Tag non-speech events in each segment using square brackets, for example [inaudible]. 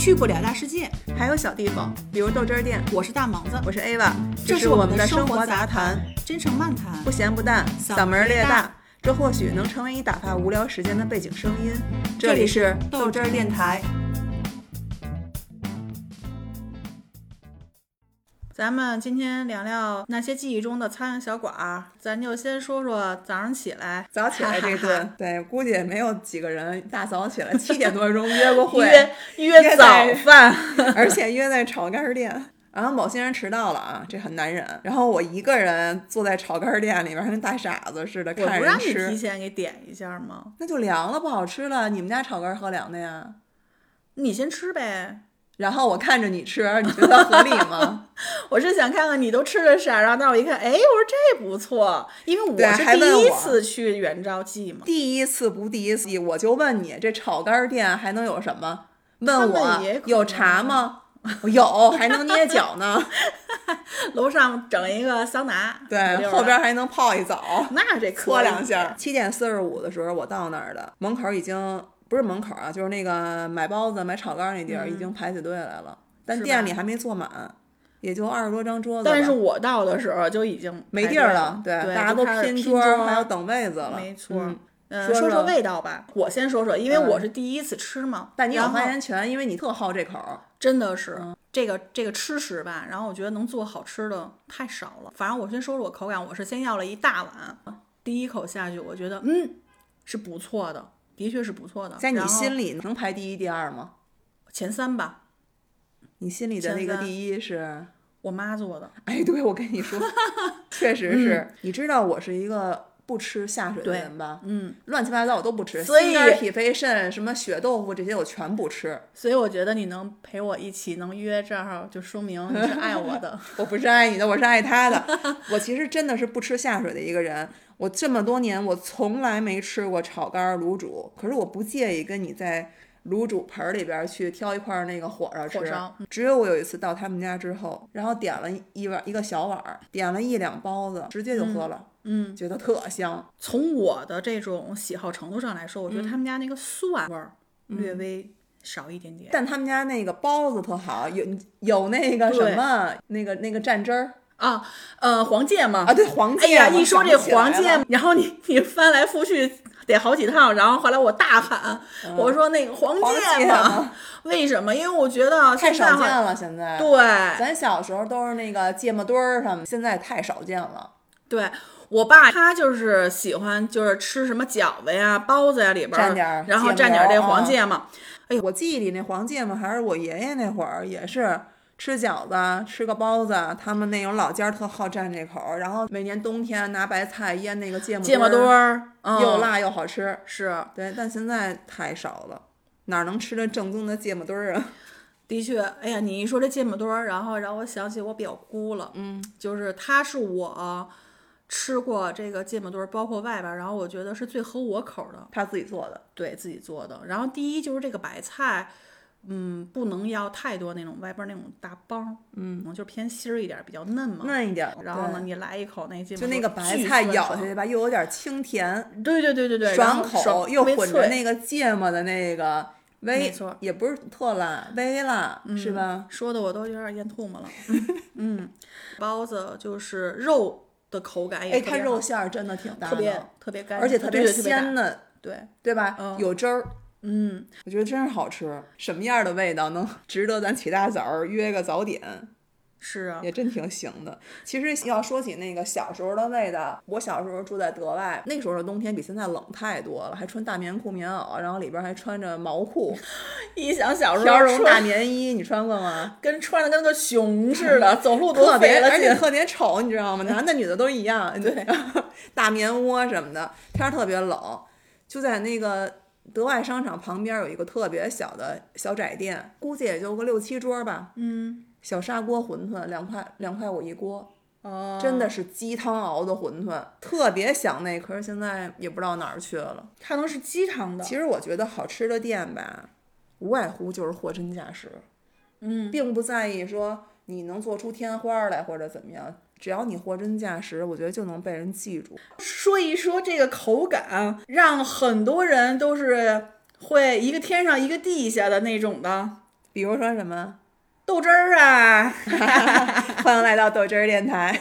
去不了大世界。还有小地方，比如豆汁儿店。我是大萌子，我是 Ava，这是我们的生活杂谈，真诚漫谈，不咸不淡，嗓嗓门儿略大大，这或许能成为你打发无聊时间的背景声音。这里是是豆汁儿电台。咱们今天聊聊那些记忆中的苍蝇小馆儿，咱就先说说早上起来早起来这顿，[laughs] 对，估计也没有几个人大早起来七点多钟 [laughs] 约过会，约约早饭，[laughs] 而且约在炒肝儿店。然后某些人迟到了啊，这很难忍。然后我一个人坐在炒肝儿店里边，跟大傻子似的我看人不让你提，前给点一下吗？那就凉了，不好吃了。你们家炒肝儿喝凉的呀？你先吃呗。然后我看着你吃，你觉得合理吗？[laughs] 我是想看看你都吃的啥，然后但我一看，哎，我说这不错，因为对我是第一次去元昭记嘛。第一次不第一次，我就问你，这炒肝儿店还能有什么？问我有茶吗？有，还能捏脚呢。[laughs] 楼上整一个桑拿，[laughs] 对，后边还能泡一澡，那这可搓两下。七点四十五的时候我到那儿的，门口已经不是门口啊，就是那个买包子、买炒肝儿那地儿已经排起队来了，但店里还没坐满，也就二十多张桌子。但是我到的时候就已经没地儿了，，对，大家都拼桌还要等位子了。没错。嗯嗯，说说味道吧，我先说说，因为嗯我是第一次吃嘛。但你有发言权，因为你特好这口儿。真的是、嗯这个这个吃食吧，然后我觉得能做好吃的太少了。反正我先说说我口感，我是先要了一大碗，第一口下去，我觉得嗯是不错的，的确是不错的。在你心里能排第一、第二吗？前三吧，你心里的那个第一是？我妈做的。哎，对，我跟你说，[laughs] 确实是。你知道我是一个不吃下水的人吧？嗯，乱七八糟我都不吃，所以脾肺肾、什么血豆腐这些我全不吃。所以我觉得你能陪我一起能约这儿，就说明你是爱我的。[laughs] 我不是爱你的，我是爱他的。[laughs] 我其实真的是不吃下水的一个人。我这么多年，我从来没吃过炒肝儿、卤煮，可是我不介意跟你在卤煮盆儿里边儿去挑一块儿那个火烧吃。火烧只有我有一次到他们家之后，然后点了一碗一个小碗儿，点了一两包子，直接就喝了，嗯，觉得特香。从我的这种喜好程度上来说，我觉嗯得他们家那个蒜味儿略微少一点点。但他们家那个包子特好，有有那个什么那个那个蘸汁儿啊，呃，黄芥嘛，啊，对黄芥。哎呀，我一说这黄芥了，，然后你 [laughs] 你翻来覆去得好几趟，然后后来我大喊，我说那个黄芥芥嘛嘛，为什么？因为我觉得太少见了，现在。对咱小时候都是那个芥末墩儿什么，现在太少见了。对。我爸他就是喜欢，就是吃什么饺子呀、包子呀里边儿蘸点儿然后蘸点儿这黄芥嘛。我记忆里那黄芥末还是我爷爷那会儿也是吃饺子、吃个包子，他们那种老家儿特好蘸这口儿，然后每年冬天拿白菜腌那个芥末芥末墩儿，又辣又好吃。是，对，但现在太少了，哪能吃着正宗的芥末墩儿啊？[laughs] 的确，哎呀，你一说这芥末墩儿，然后让我想起我表姑了，嗯，就是她是我吃过这个芥末墩儿，包括外边儿，然后我觉得是最合我口儿的，他自己做的。对自己做的。然后第一就是这个白菜，嗯，不能要太多那种外边儿那种大帮，嗯，就偏心儿一点儿，比较嫩嘛。嫩一点儿，然后呢，你来一口那芥末就那个白菜咬下去吧，又有点清甜，对对对对对，爽口，爽又混着那个芥末的那个微也不是特辣，微辣，是吧？说的我都有点咽唾沫了。[laughs] 嗯，包子就是肉的口感也哎，它肉馅儿真的挺大特别的，特别干，而且特别鲜嫩，对，对吧？嗯有汁儿，嗯，我觉得真是好吃。什么样的味道能 [laughs] 值得咱起大早儿约个早点？是啊，也真挺行的。其实要说起那个小时候的味道，我小时候住在德外，那时候的冬天比现在冷太多了，还穿大棉裤、棉袄，然后里边还穿着毛裤、[laughs] 一想小时条候绒大棉衣，你穿过吗？[laughs] 跟穿的跟个熊似的，[laughs] 走路多特别。而且特别丑，你知道吗？男的女的都一样，对，大棉窝什么的，天儿特别冷，就在那个德外商场旁边有一个特别小的小窄店，估计也就个六七桌吧。嗯，小砂锅馄饨两块两块五一锅，哦，真的是鸡汤熬的馄饨，特别想那，可是现在也不知道哪儿去了。它能是鸡汤的。其实我觉得好吃的店吧，无外乎就是货真价实，嗯，并不在意说你能做出天花来或者怎么样，只要你货真价实，我觉得就能被人记住。说一说这个口感，让很多人都是会一个天上一个地下的那种的。比如说什么？豆汁儿啊，[laughs] 欢迎来到豆汁儿电台。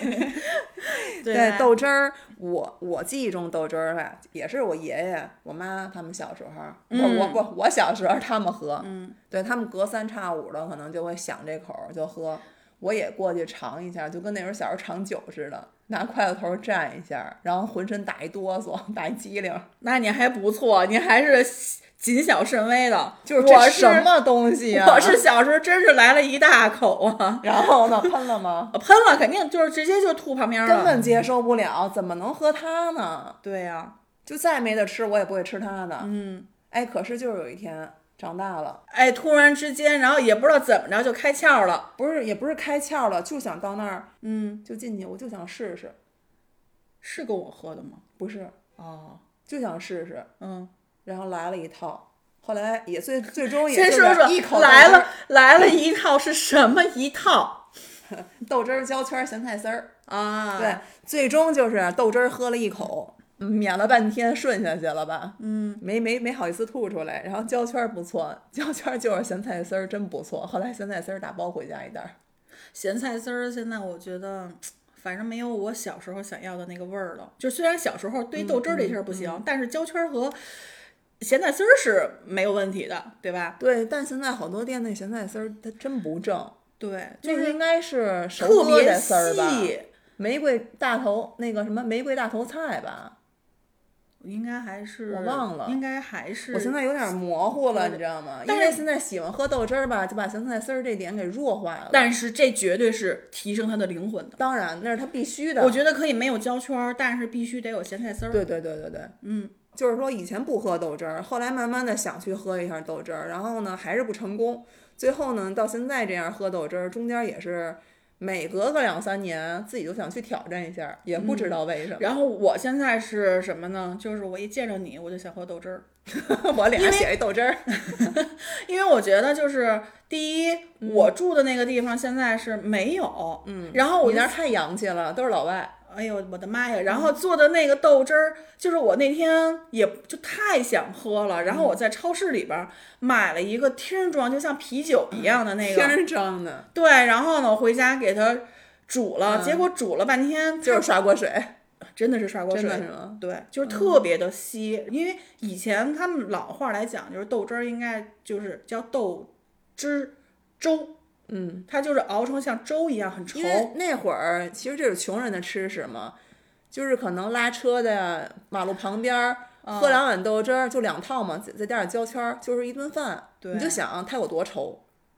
[laughs] 对。豆汁儿，我我记忆中豆汁儿吧，也是我爷爷、我妈他们小时候，我、我不我小时候他们喝，嗯，对他们隔三差五的可能就会想这口儿就喝，我也过去尝一下，就跟那时候小时候尝酒似的，拿筷子头蘸一下，然后浑身打一哆嗦，[laughs] 打一激灵，那你还不错，你还是谨小慎微的。就是我什么东西啊？我是小时候真是来了一大口啊，[laughs] 然后呢，喷了吗？喷了肯定就是直接就吐旁边了。根本接受不了，怎么能喝它呢？对呀、就再没得吃，我也不会吃它的。嗯，哎，可是就是有一天长大了，哎，突然之间，然后也不知道怎么着就开窍了。不是也不是开窍了，就想到那儿嗯，就进去，我就想试试，是跟我喝的吗？不是哦，就想试试，嗯，然后来了一套，后来也最最终也是说一口说来了来了一套是什么一套 [laughs] 豆汁儿焦圈儿咸菜丝儿，啊？对，最终就是豆汁儿喝了一口。嗯抿了半天，顺下去了吧？嗯，没没没好意思吐出来。然后胶圈儿不错，胶圈儿就是咸菜丝儿，真不错。后来咸菜丝儿打包回家一袋儿。咸菜丝儿现在我觉得。反正没有我小时候想要的那个味儿了。就虽然小时候对豆汁儿这事儿不行，但是胶圈儿和咸菜丝儿是没有问题的，对吧？对，但现在好多店那咸菜丝儿它真不正，对，那就是个应该是熟特别疙瘩丝儿吧？细，玫瑰大头那个什么玫瑰大头菜吧？应该还是我忘了应该还是我现在有点模糊了，你知道吗？因但是为现在喜欢喝豆汁儿吧，就把咸菜丝儿这点给弱化了。但是这绝对是提升它的灵魂的。当然那是它必须的。我觉得可以没有焦圈儿，但是必须得有咸菜丝儿。对对对对对，嗯，就是说以前不喝豆汁儿，后来慢慢的想去喝一下豆汁儿，然后呢还是不成功，最后呢到现在这样喝豆汁儿，中间也是每隔个两三年自己就想去挑战一下，也不知道为什么。然后我现在是什么呢？就是我一见着你，我就想喝豆汁儿，[laughs] 我脸上写一豆汁儿，[laughs] 因为我觉得就是第一，我住的那个地方现在是没有，嗯，然后我那儿太洋气了，都是老外。哎呦我的妈呀！然后做的那个豆汁儿，就是我那天也就太想喝了，然后我在超市里边儿买了一个听装，就像啤酒一样的那个，天装的，对，然后呢，我回家给它煮了，结果煮了半天，就是刷锅水，真的是刷锅水？对，就是特别的稀，因为以前他们老话来讲，就是豆汁儿应该就是叫豆汁粥，嗯，它就是熬成像粥一样很稠因。为那会儿其实这是穷人的吃食嘛，就是可能拉车的，马路旁边儿。喝两碗豆汁儿就两套嘛，再再加点焦圈儿，就是一顿饭。对你就想它有多稠。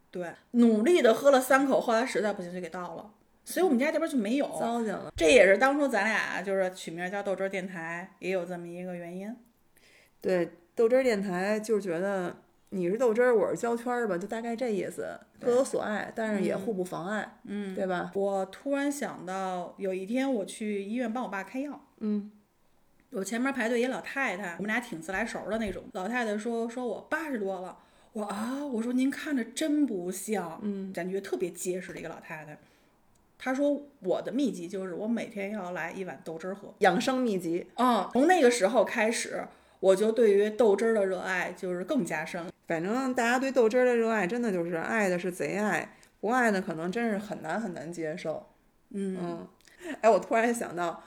对，努力的喝了三口，后来实在不行就给倒了。所以我们家这边就没有，糟践了。这也是当初咱俩就是取名叫豆汁儿电台，也有这么一个原因。对，豆汁儿电台就是觉得你是豆汁儿，我是胶圈儿吧，就大概这意思，各有所爱，但是也互不妨碍，嗯，对吧？我突然想到，有一天我去医院帮我爸开药，嗯，我前面排队一老太太，我们俩挺自来熟的那种。老太太说说我八十多了，我啊，我说您看着真不像，嗯，感觉特别结实的一个老太太。她说我的秘籍就是我每天要来一碗豆汁儿喝。养生秘籍，啊、从那个时候开始，我就对于豆汁儿的热爱就是更加深了。反正大家对豆汁儿的热爱，真的就是爱的是贼爱，不爱的可能真是很难很难接受。嗯嗯，哎，我突然想到，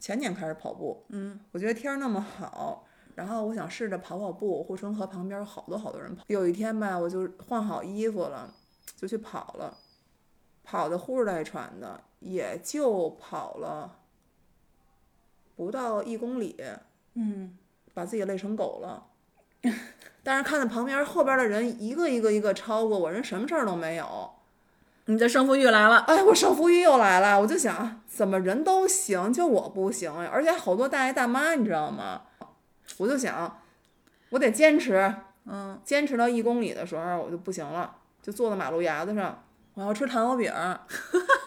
前年开始跑步，嗯，我觉得天儿那么好，然后我想试着跑跑步，护城河旁边有好多好多人跑。有一天吧，我就换好衣服了，就去跑了，跑的呼哧带喘的，也就跑了不到一公里，嗯，把自己累成狗了。但是看着旁边后边的人一个一个一个超过我，人什么事儿都没有。你的胜负欲来了。哎，我胜负欲又来了，我就想，怎么人都行，就我不行呀？而且好多大爷大妈，你知道吗？我就想，我得坚持，嗯，坚持到一公里的时候，我就不行了，就坐在马路牙子上，我要吃糖油饼儿，[laughs]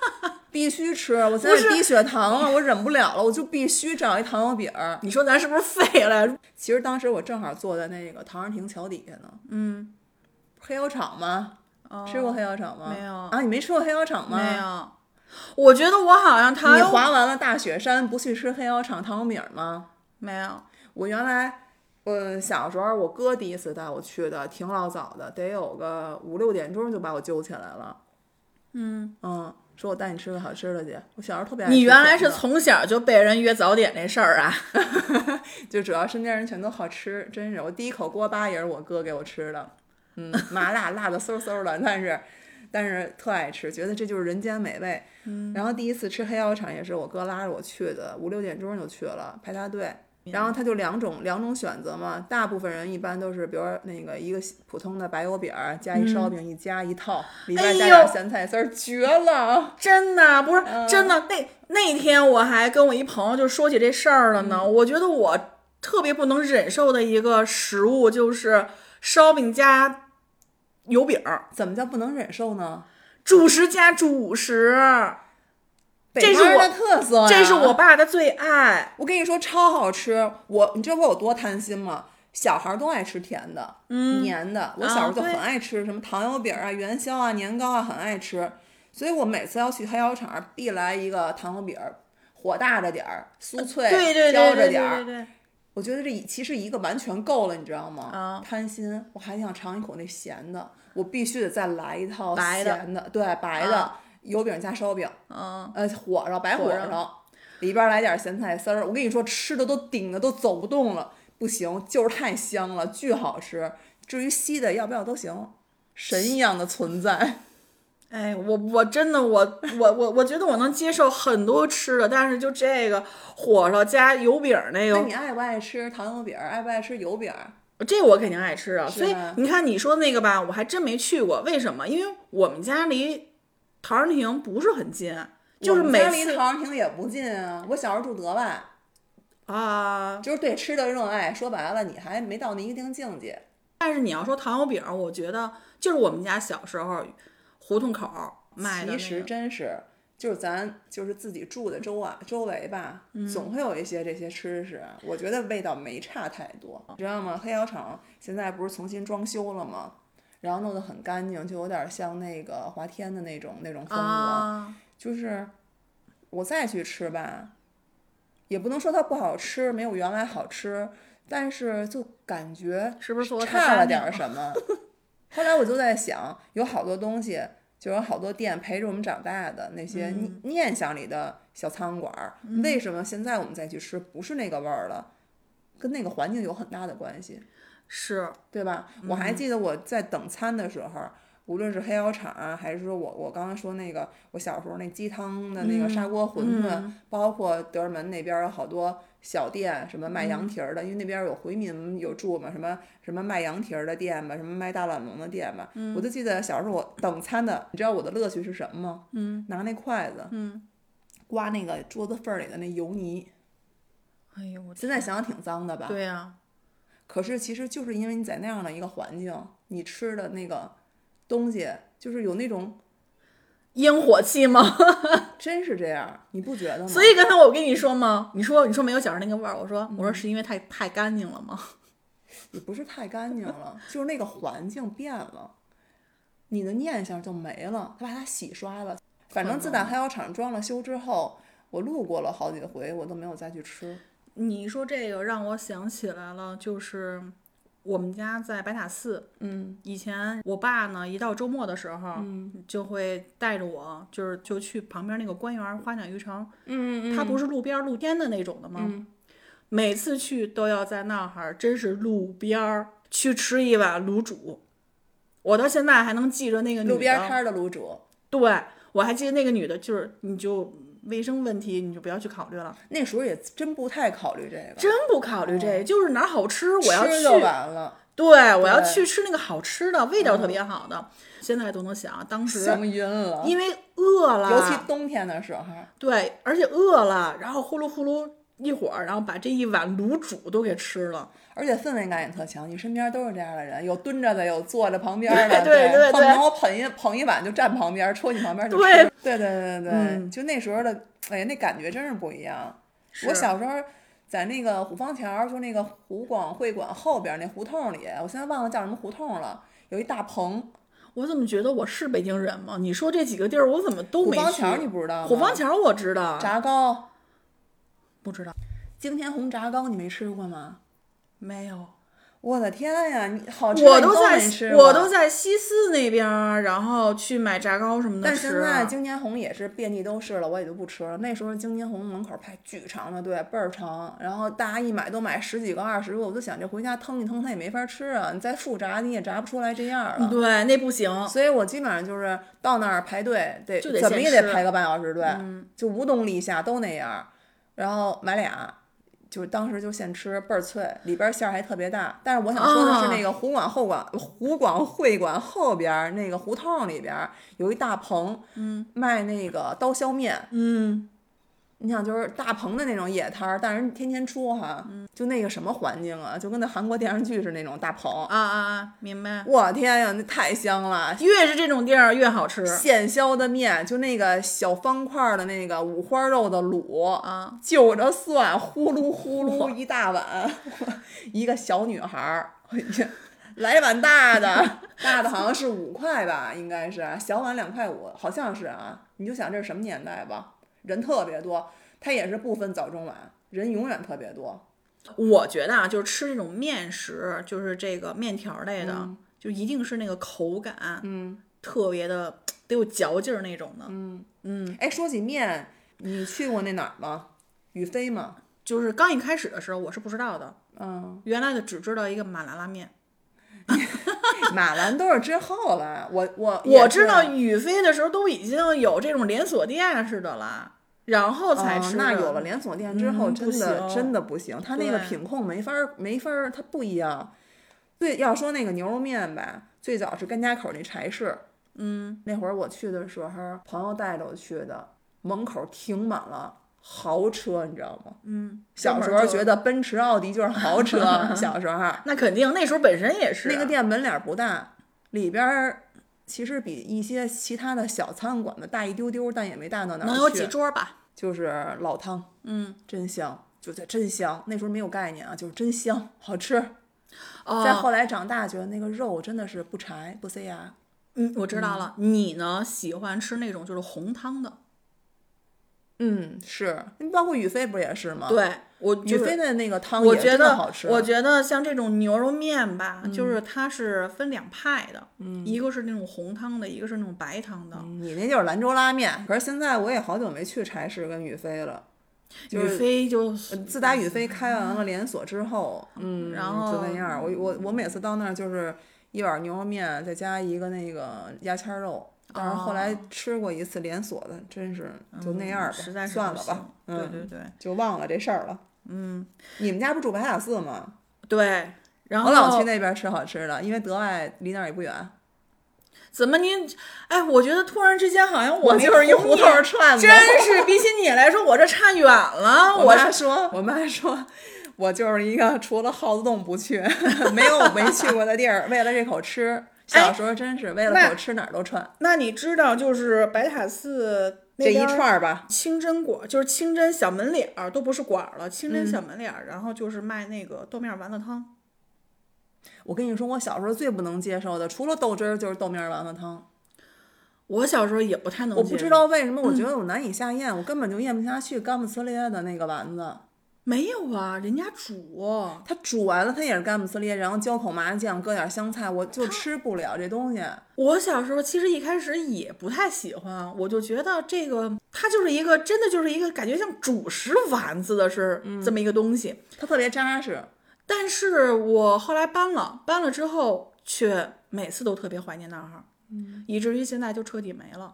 必须吃。我现在低血糖了，我忍不了了，我就必须找一糖油饼儿。你说咱是不是废了？其实当时我正好坐在那个唐人亭桥底下呢，嗯，黑窑厂吗？吃过黑窑厂吗？没有啊，你没吃过黑窑厂吗？没有。我觉得我好像糖你滑完了大雪山，不去吃黑窑厂糖油饼吗？没有。我原来我小时候，我哥第一次带我去的，挺老早的，得有个五六点钟就把我揪起来了。嗯嗯，说我带你吃个好吃的去。我小时候特别爱吃你原来是从小就被人约早点那事儿啊？[laughs] 就主要身边人全都好吃，真是我第一口锅巴也是我哥给我吃的，嗯，麻辣辣的嗖嗖的，但是但是特爱吃，觉得这就是人间美味。嗯，然后第一次吃黑窑厂也是我哥拉着我去的，五六点钟就去了排大队。然后它就两种两种选择嘛，大部分人一般都是，比如说那个一个普通的白油饼儿加一烧饼一夹一套，里边加点咸菜丝儿，绝了！真的不是真的，那那天我还跟我一朋友就说起这事儿了呢。我觉得我特别不能忍受的一个食物就是烧饼加油饼儿，怎么叫不能忍受呢？主食加主食，北这是我方的特色呀这是我爸的最爱。我跟你说超好吃，我你知道我有多贪心吗？小孩儿都爱吃甜的，嗯，黏的。我小时候就很爱吃什么糖油饼啊、元宵啊、年糕啊，很爱吃。所以我每次要去黑窑厂，必来一个糖油饼儿，火大着点儿，酥脆，焦着点儿。我觉得这其实一个完全够了，你知道吗？啊贪心，我还想尝一口那咸的，我必须得再来一套白的咸的，对，白的、啊油饼加烧饼，嗯，呃，火烧白火火烧烧，里边来点咸菜丝儿。我跟你说，吃的都顶的都走不动了，不行，就是太香了，巨好吃。至于稀的要不要都行，神一样的存在。[laughs] 哎，我我真的我我我我觉得我能接受很多吃的，但是就这个火烧加油饼儿那个，那你爱不爱吃糖油饼儿？爱不爱吃油饼儿？这我肯定爱吃啊。所以你看你说那个吧，我还真没去过。为什么？因为我们家离陶然亭不是很近，就是每次家离陶然亭也不近啊。我小时候住德外，啊。就是对吃的热爱。说白了，你还没到那一定境界。但是你要说糖油饼儿，我觉得就是我们家小时候胡同口儿卖的、那其实。真是，就是咱就是自己住的周啊周围吧，嗯总会有一些这些吃食，我觉得味道没差太多，你知道吗？黑窑厂现在不是重新装修了吗？然后弄得很干净，就有点像那个华天的那种那种风格。啊，就是我再去吃吧，也不能说它不好吃，没有原来好吃，但是就感觉是不是差了点儿什么。[laughs] 后来我就在想，有好多东西，就有好多店陪着我们长大的那些念念想里的小餐馆儿，为什么现在我们再去吃不是那个味儿了？跟那个环境有很大的关系，是对吧？我还记得我在等餐的时候。无论是黑窑厂啊，还是说我我刚刚说那个我小时候那鸡汤的那个砂锅馄饨，包括德胜门那边儿有好多小店，什么卖羊蹄儿的，因为那边儿有回民有住嘛，什么什么卖羊蹄儿的店吧，什么卖大懒龙的店吧。我就记得小时候我等餐的，你知道我的乐趣是什么吗？嗯，拿那筷子，嗯，刮那个桌子缝里的那油泥。哎呦我现在想想挺脏的吧？对呀、可是其实就是因为你在那样的一个环境，你吃的那个东西就是有那种，烟火气吗？[laughs] 真是这样，你不觉得吗？所以刚才我跟你说吗？你说你说没有小时候那个味儿，我说我说是因为太太干净了吗？[laughs] 也不是太干净了，就是那个环境变了，你的念想就没了，他把它洗刷了。反正自打黑窑厂装了修之后，我路过了好几回，我都没有再去吃。你说这个让我想起来了，就是我们家在白塔寺，嗯以前我爸呢一到周末的时候，嗯就会带着我，就是就去旁边那个官园花鸟鱼城，嗯它不是路边儿露天的那种的吗？嗯每次去都要在那儿，真是路边儿去吃一碗卤煮。我到现在还能记着那个女的，路边摊儿的卤煮，对我还记得那个女的，就是你就卫生问题你就不要去考虑了，那时候也真不太考虑这个，真不考虑这个，就是哪儿好吃我要去，吃就完了，对我要去吃那个好吃的，味道特别好的。现在都能想，当时香晕了。因为饿了，尤其冬天的时候，对，而且饿了，然后呼噜呼噜一会儿，然后把这一碗卤煮都给吃了。而且氛围感也特强，你身边都是这样的人，有蹲着的，有坐着旁边的，对对对恨不得我捧一捧一碗就站旁边，戳你旁边就吃。对对对对对，嗯就那时候的，哎呀，那感觉真是不一样。我小时候在那个虎坊桥，就那个湖广会馆后边那胡同里，我现在忘了叫什么胡同了，有一大棚。我怎么觉得我是北京人吗？你说这几个地儿，我怎么都没去。虎坊桥你不知道吗？虎坊桥我知道，炸糕，不知道京天红炸糕你没吃过吗？没有。我的天呀，你好吃我都在你没吃我都在西四那边儿，然后去买炸糕什么的但。现在京年红也是遍地都是了，我也就不吃了。那时候京年红门口排巨长的队，倍儿长，然后大家一买都买十几个、二十个，我就想这回家腾一腾它也没法吃啊，你再复炸你也炸不出来这样啊。对，那不行。所以我基本上就是到那儿排队，得怎么也得排个半小时队，就无冬立夏都那样。然后买俩，就是当时就现吃，倍儿脆，里边馅儿还特别大。但是我想说的是，那个湖广后馆、湖广会馆后边儿那个胡同里边儿有一大棚，嗯，卖那个刀削面。嗯，你想，就是大棚的那种野摊儿，但是人天天出哈，就那个什么环境啊，就跟那韩国电视剧是那种大棚。啊啊啊，明白。我天呀，那太香了！越是这种地儿越好吃。现削的面，就那个小方块儿的那个五花肉的卤，啊，就着蒜，呼噜呼噜一大碗，[laughs] 一个小女孩儿，来碗大的，大的好像是五块吧，应该是小碗两块五，好像是啊。你就想这是什么年代吧，人特别多，它也是不分早中晚，人永远特别多。我觉得啊，就是吃这种面食，就是这个面条类的，就一定是那个口感，嗯特别的得有嚼劲儿那种的。嗯嗯，哎，说起面，你去过那哪儿吗？宇飞吗？就是刚一开始的时候，我是不知道的，嗯，原来的只知道一个马兰拉面。[laughs] 马兰都是之后了，我我我知道宇飞的时候都已经有这种连锁店似的了，然后才哦吃的。那有了连锁店之后，嗯真的、真的不行，它那个品控没法儿没法儿，它不一样。对要说那个牛肉面吧，最早是甘家口那柴市，嗯，那会儿我去的时候，朋友带着我去的，门口停满了豪车，你知道吗？嗯，小时候觉得奔驰、奥迪就是豪车，[laughs] 小时候那肯定那时候本身也是那个店门脸儿不大，里边儿其实比一些其他的小餐馆的大一丢丢，但也没大到哪儿去。能有几桌吧？就是老汤，嗯，真香，就在真香。那时候没有概念啊，就是真香，好吃。哦，再后来长大，觉得那个肉真的是不柴不塞牙。嗯，我知道了。你呢，喜欢吃那种就是红汤的？嗯，是，你包括宇飞不也是吗？，对，我宇就是飞的那个汤也我觉得真好吃。我觉得像这种牛肉面吧，就是它是分两派的，嗯一个是那种红汤的，一个是那种白汤的。你那就是兰州拉面，可是现在我也好久没去柴市跟宇飞了。就宇是飞就呃自打宇飞开完了连锁之后，嗯，然后就那样。我我我每次到那儿就是一碗牛肉面，再加一个那个牙签儿肉。但是后来吃过一次连锁的，真是就那样儿吧，哦嗯实在是算了吧，嗯，对对对就忘了这事儿了。嗯，你们家不住白塔寺吗？对。然后我老去那边吃好吃的，因为德外离那儿也不远。怎么您？哎，我觉得突然之间好像我就是一胡同串子。真是比起你来说，我这差远了。[laughs] 我我妈说，我妈说，我就是一个除了耗子洞不去，[laughs] 没有没去过的地儿，为了这口吃。小时候真是为了那口吃哪儿都串，那你知道，就是白塔寺那这一串儿吧，清真馆，就是清真小门脸儿，都不是馆儿了，清嗯真小门脸儿，然后就是卖那个豆面丸子汤。我跟你说，我小时候最不能接受的，除了豆汁儿就是豆面儿丸子汤。我小时候也不太能，我不知，道为什么，我觉得我难以下咽，我根本就咽不下去干不呲咧的那个丸子。没有啊，人家煮，他煮完了，他也是干不呲咧，然后浇口麻酱，搁点香菜，我就吃不了这东西。我小时候其实一开始也不太喜欢，我就觉得这个它就是一个真的就是一个感觉像主食丸子的是嗯这么一个东西。它特别扎实。但是我后来搬了，搬了之后却每次都特别怀念那儿，嗯以至于现在就彻底没了。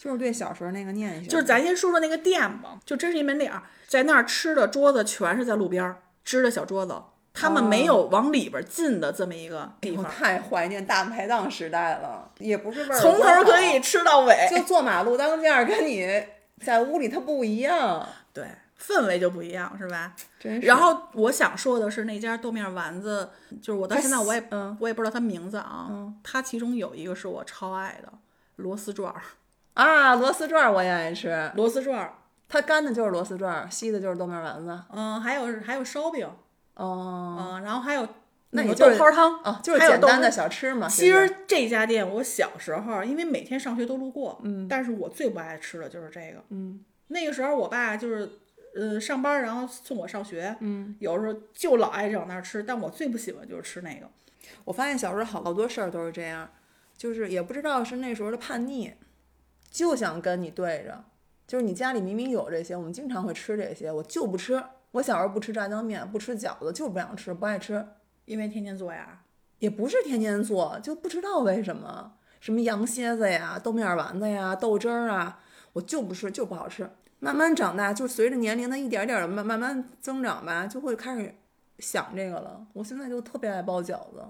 就是对小时候那个念想，就是咱先说说那个店吧，就真是一门脸儿，在那儿吃的桌子全是在路边儿支的小桌子，他们没有往里边进的这么一个地方，我太怀念大排档时代了，也不是味儿从头可以吃到尾，就坐马路当间儿，跟你在屋里它不一样，对，氛围就不一样，是吧？真是。然后我想说的是，那家豆面丸子，就是我到现在我也嗯我也不知道它名字啊，嗯它其中有一个是我超爱的螺丝转儿，啊，螺丝转儿我也爱吃，螺丝转儿，它干的就是螺丝转儿，稀的就是豆面丸子。嗯，还有还有烧饼，哦，嗯，然后还有个那也就是豆泡汤，啊，就是还有豆腐简单的小吃嘛。其实这家店我小时候，因为每天上学都路过，嗯但是我最不爱吃的就是这个。嗯，那个时候我爸就是呃上班，然后送我上学，嗯，有时候就老爱往那儿吃，但我最不喜欢就是吃那个。我发现小时候好好多事儿都是这样，就是也不知道是那时候的叛逆，就想跟你对着。就是你家里明明有这些，我们经常会吃这些，我就不吃。我小时候不吃炸酱面，不吃饺子，就是不想吃，不爱吃。因为天天做呀，也不是天天做，就不知道为什么。什么羊蝎子呀、豆面丸子呀、豆汁儿啊，我就不吃，就不好吃。慢慢长大，就随着年龄的一点点的慢慢慢增长吧，就会开始想这个了。我现在就特别爱包饺子，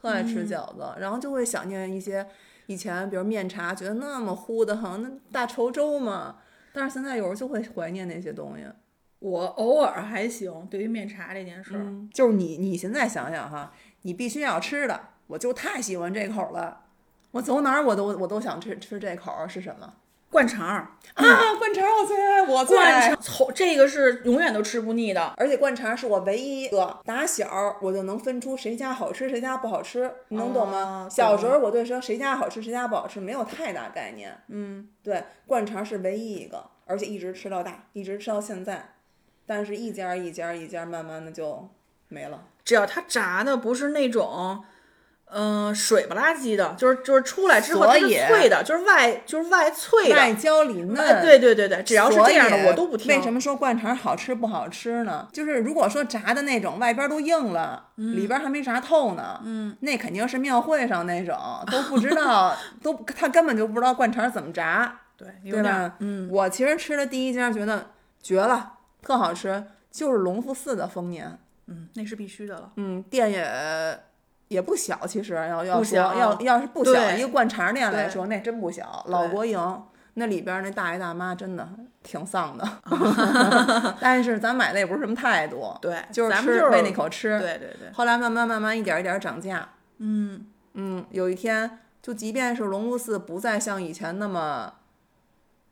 特爱吃饺子，然后就会想念一些以前，比如面茶，觉得那么糊的很，那大稠粥嘛。但是现在有时候就会怀念那些东西。我偶尔还行，对于面茶这件事儿，就是你你现在想想哈，你必须要吃的，我就太喜欢这口了。我走哪儿我都我都想吃吃这口儿是什么？灌肠儿啊，灌肠儿我最爱，我最爱。灌肠从这个是永远都吃不腻的。而且灌肠儿是我唯一一个打小儿我就能分出谁家好吃谁家不好吃，你能懂吗？哦小时候我对说谁家好吃谁家不好吃没有太大概念。嗯，对，灌肠儿是唯一一个，而且一直吃到大，一直吃到现在。但是一家儿一家儿一家儿慢慢的就没了。只要它炸的不是那种，嗯、水不拉几的，就是就是出来之后它是脆的，就是外就是外脆的。外焦里嫩。哎，对对对对，只要是这样的我都不挑。为什么说灌肠好吃不好吃呢？就是如果说炸的那种，外边都硬了，里边还没炸透呢，嗯，那肯定是庙会上那种，[laughs] 都不知道，都他根本就不知道灌肠怎么炸，对，对吧？嗯，我其实吃的第一家觉得绝了，特好吃，就是隆福寺的丰年，嗯，那是必须的了。嗯，店也。也不小，其实要要说不小要要是不小，一个灌肠店来说，那真不小。老国营那里边那大爷大妈真的挺丧的，[laughs] [laughs] 但是咱买的也不是什么太多，对，就是咱们就是吃为那口吃。对对对，后来慢慢慢慢一点一点涨价，嗯，嗯，有一天就即便是隆福寺不再像以前那么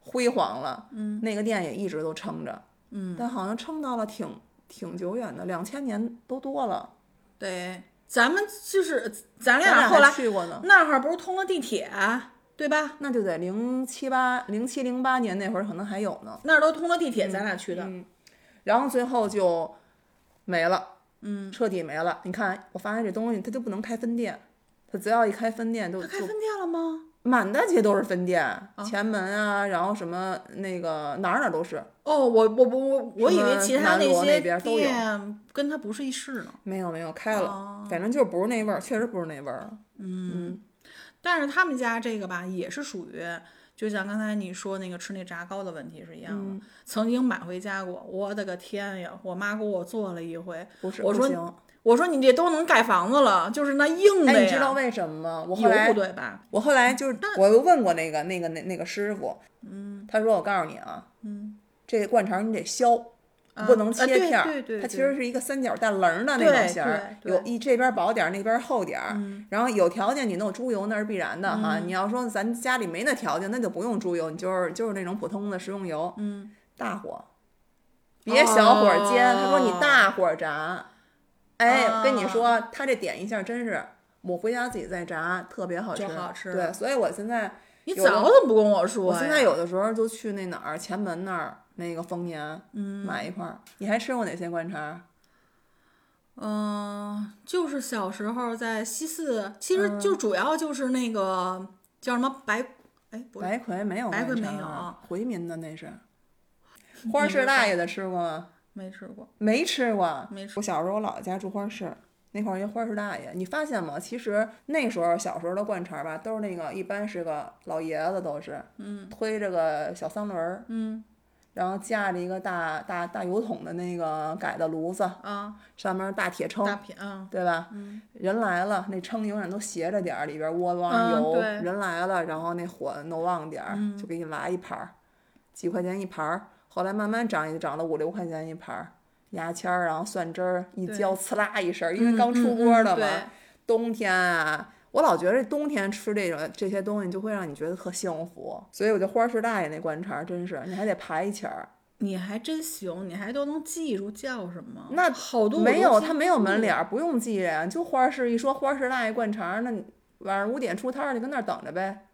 辉煌了，嗯，那个店也一直都撑着，嗯，但好像撑到了挺挺久远的，两千年都多了。对，咱们就是咱咱俩后来还去过呢，那会儿不是通了地铁，对吧？那就得零七八零七零八年那会儿可能还有呢。那儿都通了地铁，咱俩去的。嗯，然后最后就没了，嗯，彻底没了。你看，我发现这东西它就不能开分店，它只要一开分店都开分店了吗？满大街都是分店，前门啊，然后什么那个哪儿哪儿都是，哦，我我我我我以为其他那些店跟它不是一市呢。没有没有开了，哦反正就是不是那味儿，确实不是那味儿嗯。但是他们家这个吧，也是属于，就像刚才你说那个吃那炸糕的问题是一样嗯的。曾经买回家过，我的个天呀！我妈给我做了一回，不是，我说。我说你这都能盖房子了，就是那硬的哎，你知道为什么吗？我后来不对吧？我后来就是，我又问过那个那个那那个师傅，嗯，他说我告诉你啊，嗯，这个灌肠你得削，不能切片儿，它其实是一个三角带棱儿的那种形儿，有一这边薄点儿，那边厚点儿，然后有条件你弄猪油那是必然的哈，你要说咱家里没那条件，那就不用猪油，你就是就是那种普通的食用油，嗯，大火，别小火煎，他说你哦大火炸，哎，哦跟你说，他这点一下真是。我回家自己再炸，特别好吃，好吃对，所以我现在你早怎么不跟我说呀？我现在有的时候就去那哪儿前门那儿那个丰年，嗯，买一块儿。你还吃过哪些灌肠？嗯，就是小时候在西四，其嗯实就主要就是那个叫什么白，哎，白葵没有白葵没有回民的那是。花市大爷的吃过吗？没吃过。没吃过，没吃我小时候我姥姥家住花市，那块儿一花市大爷，你发现吗？其实那时候小时候的灌肠吧，都是那个一般是个老爷子，都是，嗯，推着个小三轮儿，嗯，然后架着一个大大大油桶的那个改的炉子，啊，上面大铁秤，大片，嗯，对吧？人来了，那称永远都斜着点儿，里边儿窝汪油。嗯人来了，然后那火弄旺点儿，就给你来一盘儿，几块钱一盘儿。后来慢慢涨，也涨了五六块钱一盘儿。牙签儿，然后蒜汁儿一浇，呲啦一声儿，因为嗯刚出锅的嘛。对冬天啊，我老觉得冬天吃这种这些东西就会让你觉得特幸福，所以我觉得花市大爷那灌肠儿真是，你还得排一起儿。你还真行，你还都能记住叫什么？那好多没有，他没有门脸儿，不用记呀，就花市一说花市大爷灌肠儿，那你晚上五点出摊儿，就跟那儿等着呗。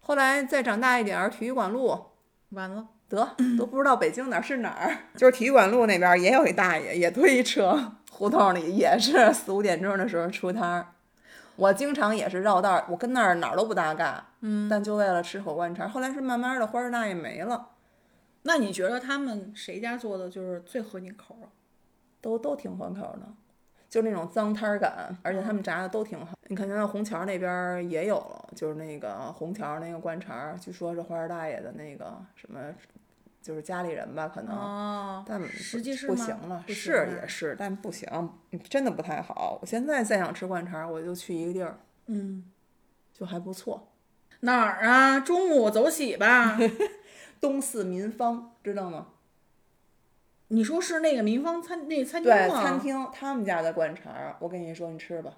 后来再长大一点儿，体育馆路完了，得都不知道北京哪儿是哪儿，[laughs] 就是体育馆路那边也有一大爷，也推一车，胡同里也是四五点钟的时候出摊儿。我经常也是绕道儿，我跟那儿哪儿都不搭嘎，嗯，但就为了吃口灌肠。后来是慢慢的花儿大爷没了，那你觉得他们谁家做的就是最合你口啊？都都挺合口的，就那种脏摊儿感，而且他们炸的都挺好。你看，现在虹桥那边儿也有了，就是那个虹桥那个灌肠儿，据说是花儿大爷的那个什么，就是家里人吧，可能。哦，但实际是吗不行了，行是啊也是，但不行，真的不太好。我现在再想吃灌肠儿，我就去一个地儿，嗯，就还不错，哪儿啊？中午走起吧。[laughs] 东四民芳，知道吗？你说是那个民芳餐那餐厅吗对，吗？餐厅他们家的灌肠儿，我跟你说，你吃吧，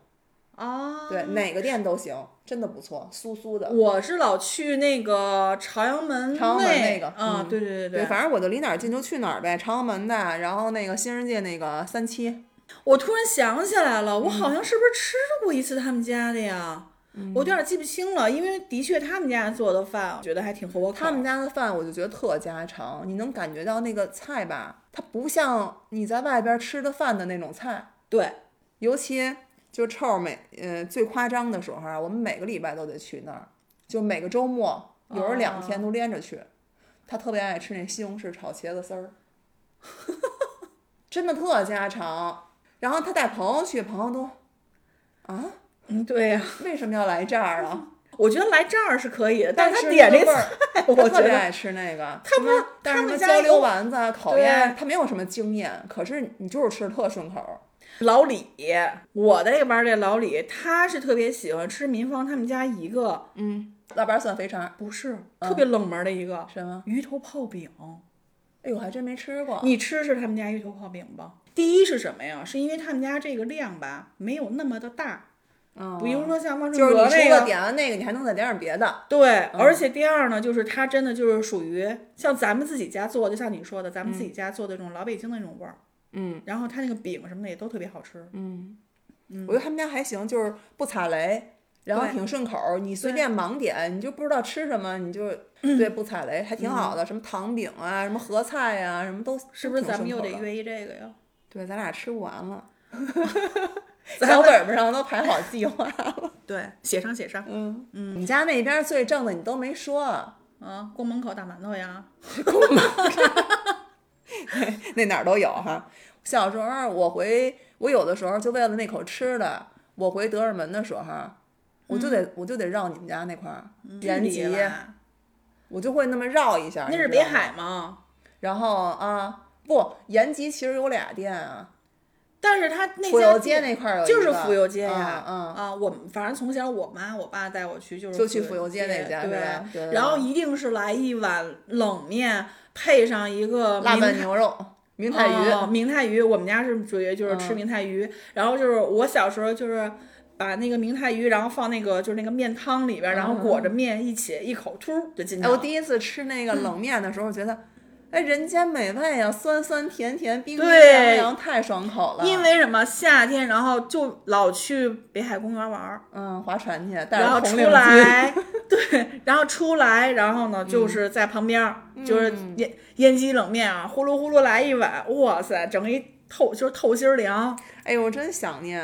啊。对，哪个店都行，真的不错，酥酥的。我是老去那个朝阳门朝阳门那个啊，嗯对对对对，反正我就离哪儿近就去哪儿呗。朝阳门的，然后那个新世界那个三七，我突然想起来了，我好嗯像是不是吃过一次他们家的呀？我有点记不清了，因为的确他们家做的饭，我觉得还挺合我口。他们家的饭我就觉得特家常，你能感觉到那个菜吧，它不像你在外边吃的饭的那种菜。对，尤其就臭儿每呃最夸张的时候啊，我们每个礼拜都得去那儿，就每个周末有时候两天都连着去。他特别爱吃那西红柿炒茄子丝儿，真的特家常。然后他带朋友去，朋友都啊，嗯，对呀、为什么要来这儿啊？我觉得来这儿是可以的，[laughs] 但是他点这那菜，[laughs] 我特别爱吃那个。他不是但是什么他们家焦溜丸子、啊烤鸭，他没有什么经验，可是你就是吃的特顺口儿。老李，我的那边儿这老李，他是特别喜欢吃民芳他们家一个，嗯，腊八蒜肥肠不是嗯特别冷门的一个、什么？鱼头泡饼。哎呦，还真没吃过。你吃吃他们家鱼头泡饼吧。第一是什么呀？是因为他们家这个量吧没有那么的大，嗯，比如说像万就是你那个。了点完那个，你还能再点点别的。对，嗯而且第二呢，就是它真的就是属于像咱们自己家做的，就像你说的，咱们自己家做的这种老北京的那种味儿。嗯然后他那个饼什么的也都特别好吃。嗯，我觉得他们家还行，就是不踩雷，然后挺顺口儿。你随便盲点，你就不知道吃什么，你就嗯 [clears throat] 对不踩雷，还挺好的。什么糖饼啊，什么合菜呀、什么都是不是咱们又得约一这个呀？对，咱俩吃不完了，[laughs] 咱小本本上都排好计划了。[laughs] 对，写上写上。嗯嗯，你家那边最正的你都没说，啊，宫门口大馒头呀。[laughs] 那哪儿都有哈。小时候我回，我有的时候就为了那口吃的，我回德胜门的时候，我就得、我就得绕你们家那块儿延吉，我就会那么绕一下。那是北海吗？然后啊，不，延吉其实有俩店啊，但是他那府家店右街那块儿就是府右街呀，嗯啊，我们反正从小我妈我爸带我去就是就去府府右街那家是对然后一定是来一碗冷面，配上一个辣拌牛肉、明太鱼，哦明太鱼，我们家是属于就是吃嗯明太鱼，然后就是我小时候就是。把那个明太鱼，然后放那个就是那个面汤里边儿，然后裹着面一起一口突就进去哎，我。第一次吃那个冷面的时候，觉得，哎，人间美味呀，酸酸甜甜，冰冰对凉凉，太爽口了。因为什么？夏天，然后就老去北海公园玩儿，嗯，划船去，带然后出来，对，然后出来，然后呢，就是在旁边儿，就是嗯腌腌鸡冷面啊，呼噜呼噜来一碗，哇塞，整一透就是透心儿凉。哎呦，我真想念。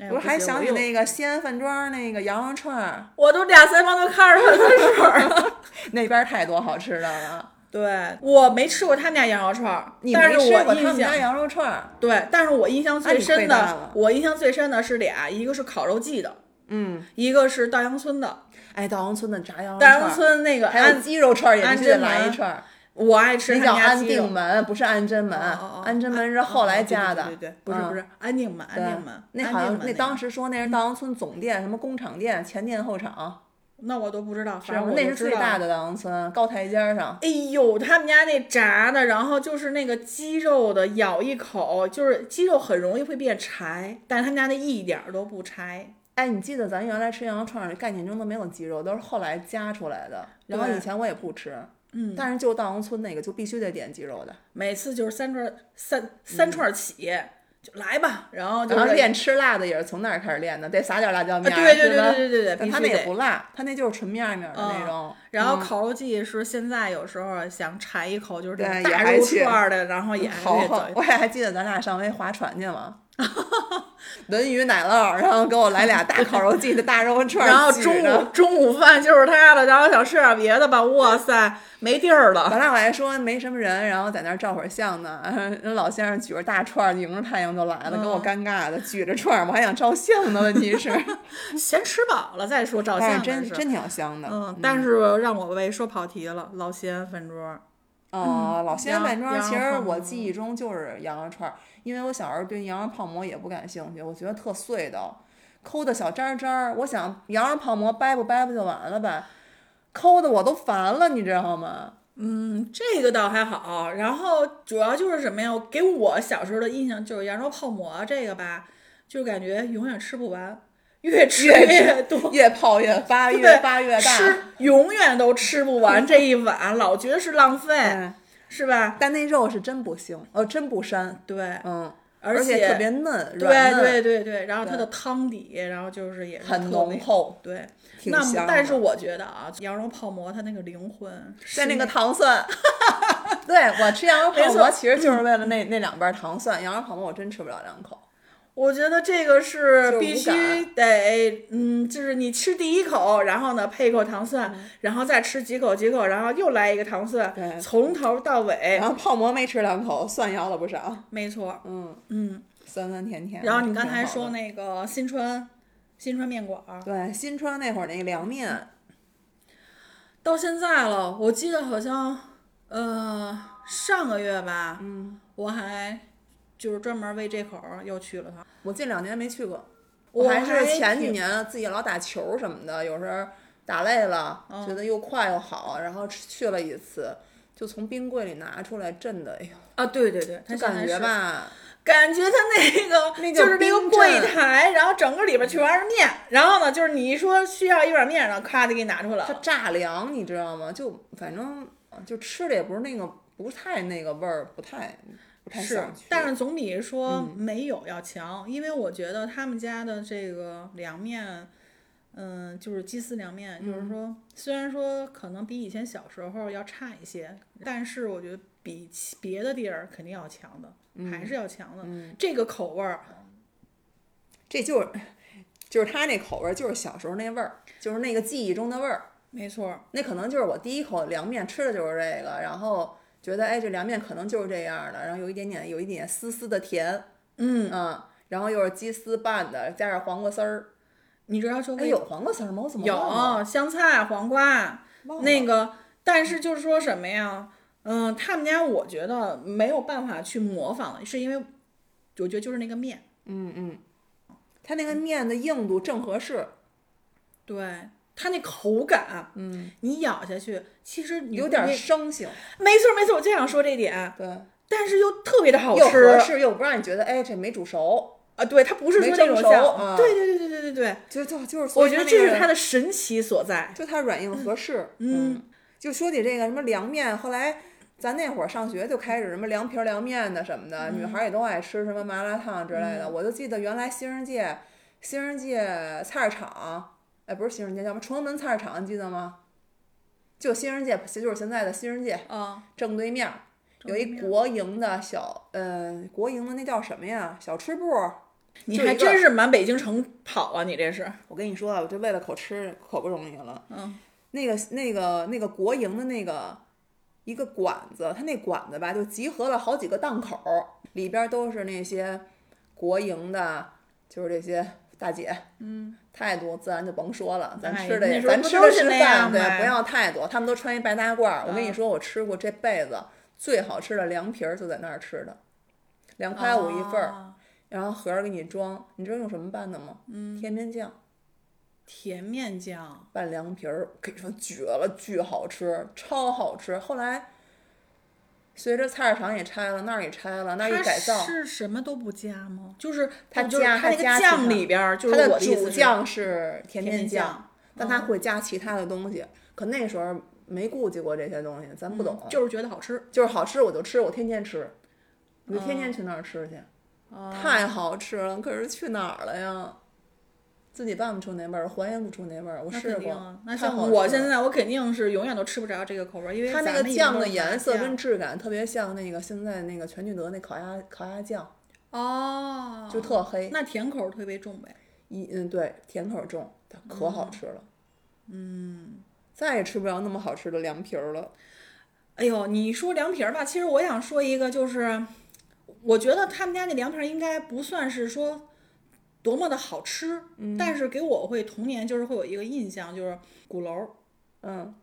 哎我还想起，那个西安饭庄那个羊肉串儿，我都俩腮帮都看着他的水儿了。[laughs] 那边儿太多好吃的了。对，我没吃过他们家羊肉串儿，但是我印象羊肉串儿？对，但是我印象最深的我印象最深的是俩，一个是烤肉季的，嗯，一个是稻香村的。哎，稻香村的炸羊肉稻香，村那个还有安，鸡肉串儿也安必须得贞门来一串儿。我爱吃他那叫安定。门，不是安贞门。哦哦哦安贞门是后来加的。哦对对对对，不是嗯不是，安定门，安定门，那好像那当时说那是稻香村总店，什么工厂店、前店后厂，那我都不知道，反正我那是最大。的稻香村，高台阶儿上。哎呦，他们家那炸的，然后就是那个鸡肉的，咬一口就是鸡肉很容易会变柴，但是他们家那一点儿都不柴。哎，你记得咱原来吃羊肉串儿概念中都没有鸡肉，都是后来加出来的。然后以前我也不吃，嗯，但是就稻香村那个就必须得点鸡肉的。每次就是三串三三串起，就来吧，然后就然后是练吃辣的也是从那儿开始练的，得撒点辣椒啊，面儿，对对对对对对对，但他那也不辣，他那就是纯面儿面儿的那嗯种。然后嗯烤肉季是现在有时候想馋一口就是大肉串儿的，然后也我也还记得咱俩上回划船去嘛，[laughs] 文鱼奶酪，然后给我来俩大烤肉季的 [laughs] 大肉串儿，然后中午中午饭就是他的，然后想吃点别的吧，哇塞，没地儿了。本来我还说没什么人，然后在那儿照会儿相呢。[laughs] 人老先生举着大串儿，迎着太阳就来了，给我嗯尴尬的，举着串儿，我还想照相呢。问题是，先吃饱了再说照相。真真挺香的。嗯，但是让我为说跑题了，老西安饭桌。哦，老西安羊饭庄其实我记忆中就是羊肉串儿，因为我小时候对羊肉泡馍也不感兴趣，我觉得特碎的，抠的小渣渣儿。我想羊肉泡馍掰不掰不就完了呗，抠的我都烦了，你知道吗？嗯，这个倒还好。然后主要就是什么呀？给我小时候的印象就是羊肉泡馍这个吧，就感觉永远吃不完，越吃越越多。越泡越 [laughs] 发，越发越大。吃永远都吃不完 [laughs] 这一碗，老觉得是浪费，哎是吧？但那肉是真不腥，哦，真不膻，对，嗯，而且特别嫩，对软嫩，对对对，然后它的汤底，然后就是也是很浓厚，对，挺香的。但是我觉得啊，羊肉泡馍它那个灵魂在那个糖蒜，[laughs] 对我吃羊肉泡馍其实就是为了那那两瓣糖蒜，羊肉泡馍我真吃不了两口。我觉得这个是必须得，嗯，就是你吃第一口，然后呢配一口糖蒜，然后再吃几口几口，然后又来一个糖蒜，从头到尾然，后泡馍没吃两口，蒜要了不少，没错，嗯，嗯。酸酸甜甜。然后你刚才说那个新川，新川面馆儿，对新川那会儿那个凉面，到现在了，我记得好像，呃，上个月吧，嗯，我还就是专门为这口儿又去了趟。我近两年没去过，我还是前几年自己老打球什么的，有时候打累了，嗯觉得又快又好，然后去了一次，就从冰柜里拿出来震的，哎呦，啊，对对对，它就感觉吧，感觉它 [laughs] 那个就是那个柜台，然后整个里边全是面，然后呢，就是你一说需要一碗面，然后咔就给你拿出来它了。炸凉，你知道吗？就反正就吃的也不是那个，不太那个味儿，不太不太是想去。，但是总比说没有要强，因为我觉得他们家的这个凉面，嗯，就是鸡丝凉面，嗯就是说虽然说可能比以前小时候要差一些，但是我觉得比别的地儿肯定要强的，嗯还是要强的。这个口味儿，这就是就是他那口味儿，就是小时候那味儿，就是那个记忆中的味儿。没错儿，那可能就是我第一口凉面吃的就是这个，然后觉得哎，这凉面可能就是这样的，然后有一点点有一点丝丝的甜，嗯，然后又是鸡丝拌的，加点黄瓜丝儿。你知道说哎，有黄瓜丝儿吗？我怎么？有香菜、黄瓜，那个，但是就是说什么呀？嗯，他们家我觉得没有办法去模仿的，是因为我觉得就是那个面，嗯嗯，它那个面的硬度正合适，对它那口感，嗯，你咬下去，其实有点你生性，没错没错，我就想说这点，对，但是又特别的好吃又吃合。适又不让你觉得哎这没煮熟，啊！对，它不是说那种像，对对对对对对对，就就。就是我觉得这是它的，神奇所在。就它软硬合适，嗯，就说起这个什么凉面，后来咱那会儿上学就开始什么凉皮儿凉面的什么的，女孩儿也都爱吃什么麻辣烫之类的。我就记得原来新人界，新人界菜市场，哎，不是新人界，叫什么崇文门菜市场，你记得吗？就新人界，就是现在的新人界啊，正对面儿有一国营的小，呃，国营的那叫什么呀？小吃部儿。你还真是满北京城跑啊！你这是，我跟你说啊，我这为了口吃可不容易了。嗯，那个那个那个国营的那个一个馆子，它那馆子吧，就集合了好几个档口，里边儿都是那些国营的，就是这些大姐。嗯，态度自然就甭说了，咱哎吃的也咱吃的是那饭，对，不要态度。他们都穿一白大褂儿，我跟你嗯说，我吃过这辈子最好吃的凉皮儿就在那儿吃的，两块五一份儿。啊然后盒儿给你装，你知道用什么拌的吗？嗯，甜面酱。甜面酱，拌凉皮儿，跟你说绝了，巨好吃，超好吃。后来随着菜市场也拆了，那儿也拆了，那儿一改造，是什么都不加吗？就是它就是加它那个酱里边儿，就它的是我意思是主酱是甜甜面酱，酱，但它会加其他的东西。可那时候没顾及过这些东西，咱不懂，就是觉得好吃。就是好吃我就吃，我天天吃，我就天天去那儿吃去。太好吃了。可是去哪儿了呀？自己拌不出那味儿，还原不出那味儿。我试过我现在我肯定是永远都吃不着这个口味儿，因为它那个酱的颜色跟质感特别像那个现在那个全聚德那烤鸭烤鸭酱，哦，就特黑。那甜口儿特别重呗。一嗯对，甜口儿重，它可好吃了。嗯，再也吃不着那么好吃的凉皮儿了。哎呦，你说凉皮儿吧，其实我想说一个，就是我觉得他们家那凉皮儿应该不算是说多么的好吃，嗯但是给我会童年就是会有一个印象，就是鼓楼儿。嗯，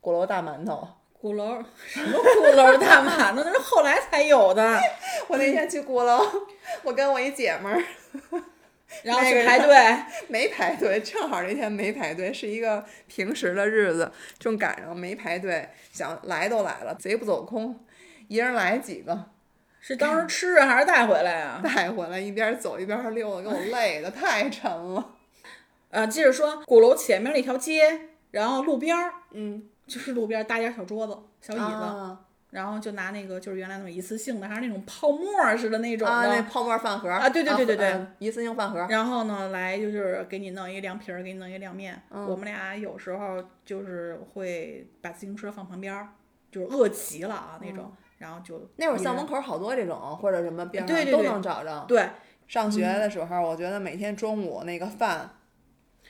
鼓楼大馒头。鼓楼什么鼓楼大馒头，那是后来才有的，[laughs] 我那天去鼓楼，我跟我一姐们儿 [laughs] 然后去排队。[laughs] 没排队，正好那天没排队，是一个平时的日子，正赶上没排队，想来都来了，贼不走空，一人来几个，是当时吃啊，还是带回来啊？[laughs] 带回来一边走一边溜达，给我累的太沉了。啊，接着说，鼓楼前面那条街，然后路边儿嗯，就是路边儿搭点儿小桌子、小椅子，啊然后就拿那个就是原来那种一次性的，还是那种泡沫儿似的那种的，啊，那泡沫饭盒啊对对对对对嗯一次性饭盒。然后呢，来就是给你弄一凉皮儿，给你弄一凉面。嗯我们俩有时候就是会把自行车放旁边儿，就是饿极了啊那种，然后就嗯那会儿校门口好多这种，或者什么边上都能找着。对上学的时候，我觉得每天中午那个饭，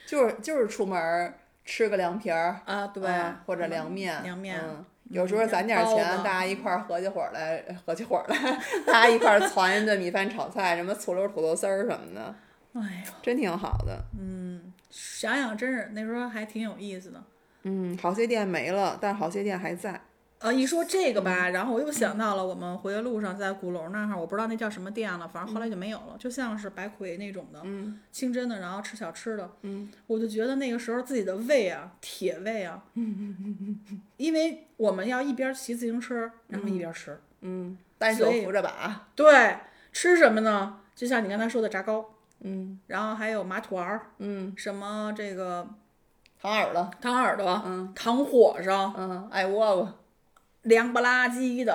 就是就是出门儿吃个凉皮儿，啊对、嗯或者凉面，凉面嗯，有时候攒点包钱，大家一块儿合起伙来，合起伙来，[laughs] 大家一块儿攒一顿米饭炒菜，什么醋溜土豆丝儿什么的，哎呦，真挺好的。嗯想想真是那时候还挺有意思的。嗯，好些店没了，但好些店还在。呃，一说这个嗯吧，然后我又想到了我们回的路上在鼓楼那儿，我不知道那叫什么店了，反正后来就没有了，就像是白魁那种的，嗯清真的，然后吃小吃的，嗯，我就觉得那个时候自己的胃啊，铁胃啊，[laughs] 因为我们要一边骑自行车，然后一边吃，嗯，单手扶着把。对，吃什么呢？就像你刚才说的炸糕，嗯然后还有麻团儿，嗯，什么这个糖耳朵。糖耳朵，嗯糖火烧，嗯，爱窝窝。凉不拉几的，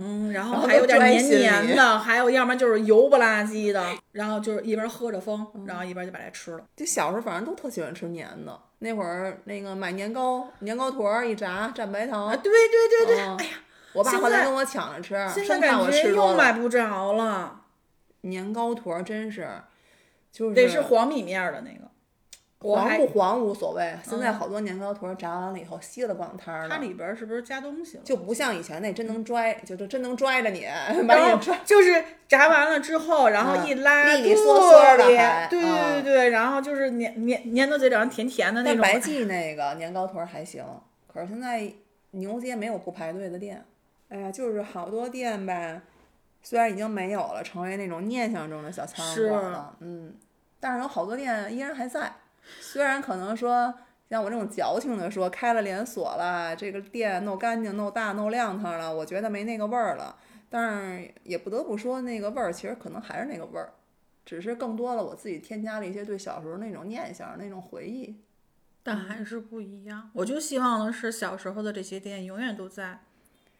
嗯，然然后后还有点黏黏的，还有要不然就是油不拉几的，然后就是一边喝着风，嗯然后一边就把它吃了。就小时候反正都特喜欢吃黏的。那会儿那个买年糕，年糕坨儿一炸蘸白糖。啊，对对对对，哎呀，我爸现在后来跟我抢着吃，现在感觉吃。又买不着了，年糕坨儿真是，就是得是黄米面儿的那个。我黄不黄无所谓，现在嗯好多年糕坨儿炸完了以后稀了逛汤儿它，里边儿是不是加东西了？就不像以前那真能拽，就就真能拽着你，[laughs] 把你拽。就是炸完了之后，然后嗯一拉，利利索索的对对对嗯对，然后就是粘粘粘到嘴里，然后甜甜的那种。但白记 [laughs] 那个年糕坨儿还行，可是现在牛街没有不排队的店。哎呀，就是好多店吧，虽然已经没有了，成为那种念想中的小餐是馆了，嗯，但是有好多店依然还在。虽然可能说像我这种矫情的说，开了连锁了，这个店弄干净、弄大、弄亮堂了，我觉得没那个味儿了。但是也不得不说，那个味儿其实可能还是那个味儿，只是更多了我自己添加了一些对小时候那种念想、那种回忆。但还是不一样。我就希望的是小时候的这些店永远都在，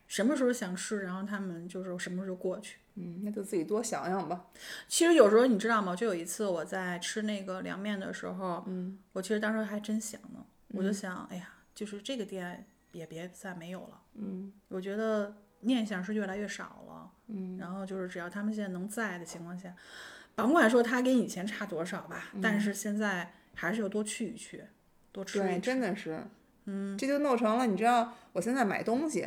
什么时候想吃，然后他们就是什么时候过去。嗯，那就自己多想想吧。其实有时候你知道吗？就有一次我在吃那个凉面的时候，嗯，我其实当时还真想呢，我就想，哎呀，就是这个店也别再没有了。嗯我觉得念想是越来越少了。嗯然后就是只要他们现在能在的情况下，甭管说它跟以前差多少吧，但是现在还是要多去一去，多吃嗯对，一吃。真的是，嗯，这就弄成了，你知道，我现在买东西，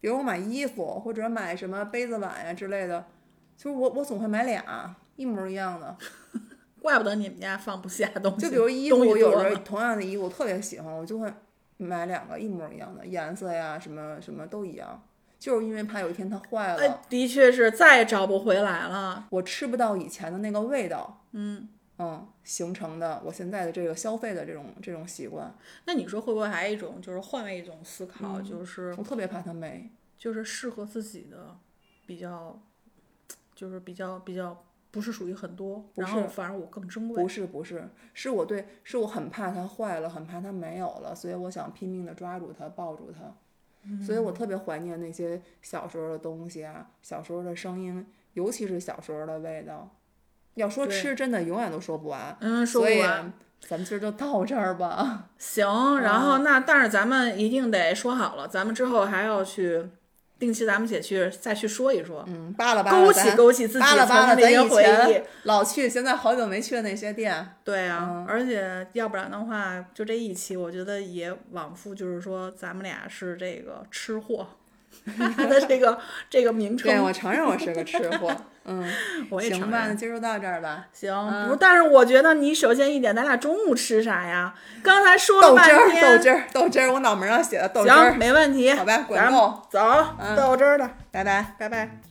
比如我买衣服或者买什么杯子碗呀之类的，就是我我总会买俩一模一样的。[laughs] 怪不得你们家放不下东西。就比如衣东服，有西多呢时候同样的衣服我特别喜欢，我就会买两个一模一样的，颜色呀什么什么都一样，就是因为怕有一天它坏了，哎，的确是再也找不回来了。我吃不到以前的那个味道。嗯，嗯，形成的我现在的这个消费的这种这种习惯，那你说会不会还有一种就是换位一种思嗯考，就是我特别怕它没。就是适合自己的比较，就是比较比较不是属于很多，不然后反而我更珍贵不。是不是，是我对，是我很怕它坏了，很怕它没有了，所以我想拼命的抓住它，抱住它。所以我特别怀念那些小时候的东西啊，小时候的声音，尤其是小时候的味道。要说吃，真的永远都说不完。嗯，说所以不完。咱们今儿就到这儿吧。[laughs] 行，然后那但是咱们一定得说好了，咱们之后还要去定期，咱们且去再去说一说，嗯，扒拉扒拉勾起勾起自己的一些回忆。老去，现在好久没去的那些店。对啊，嗯而且要不然的话，就这一期，我觉得也往复就是说，咱们俩是这个吃货，它的这个这个名称对，我承认我是个吃货。嗯，[laughs] 我也承行吧，那认。今儿就到这儿吧。行，嗯不是，但是我觉得你首先一点，咱俩中午吃啥呀？刚才说了豆汁儿，半天，豆汁儿，豆汁儿，我脑门上写的豆汁儿行，。没问题。好吧，管够，走，嗯豆汁儿的，拜拜。拜拜。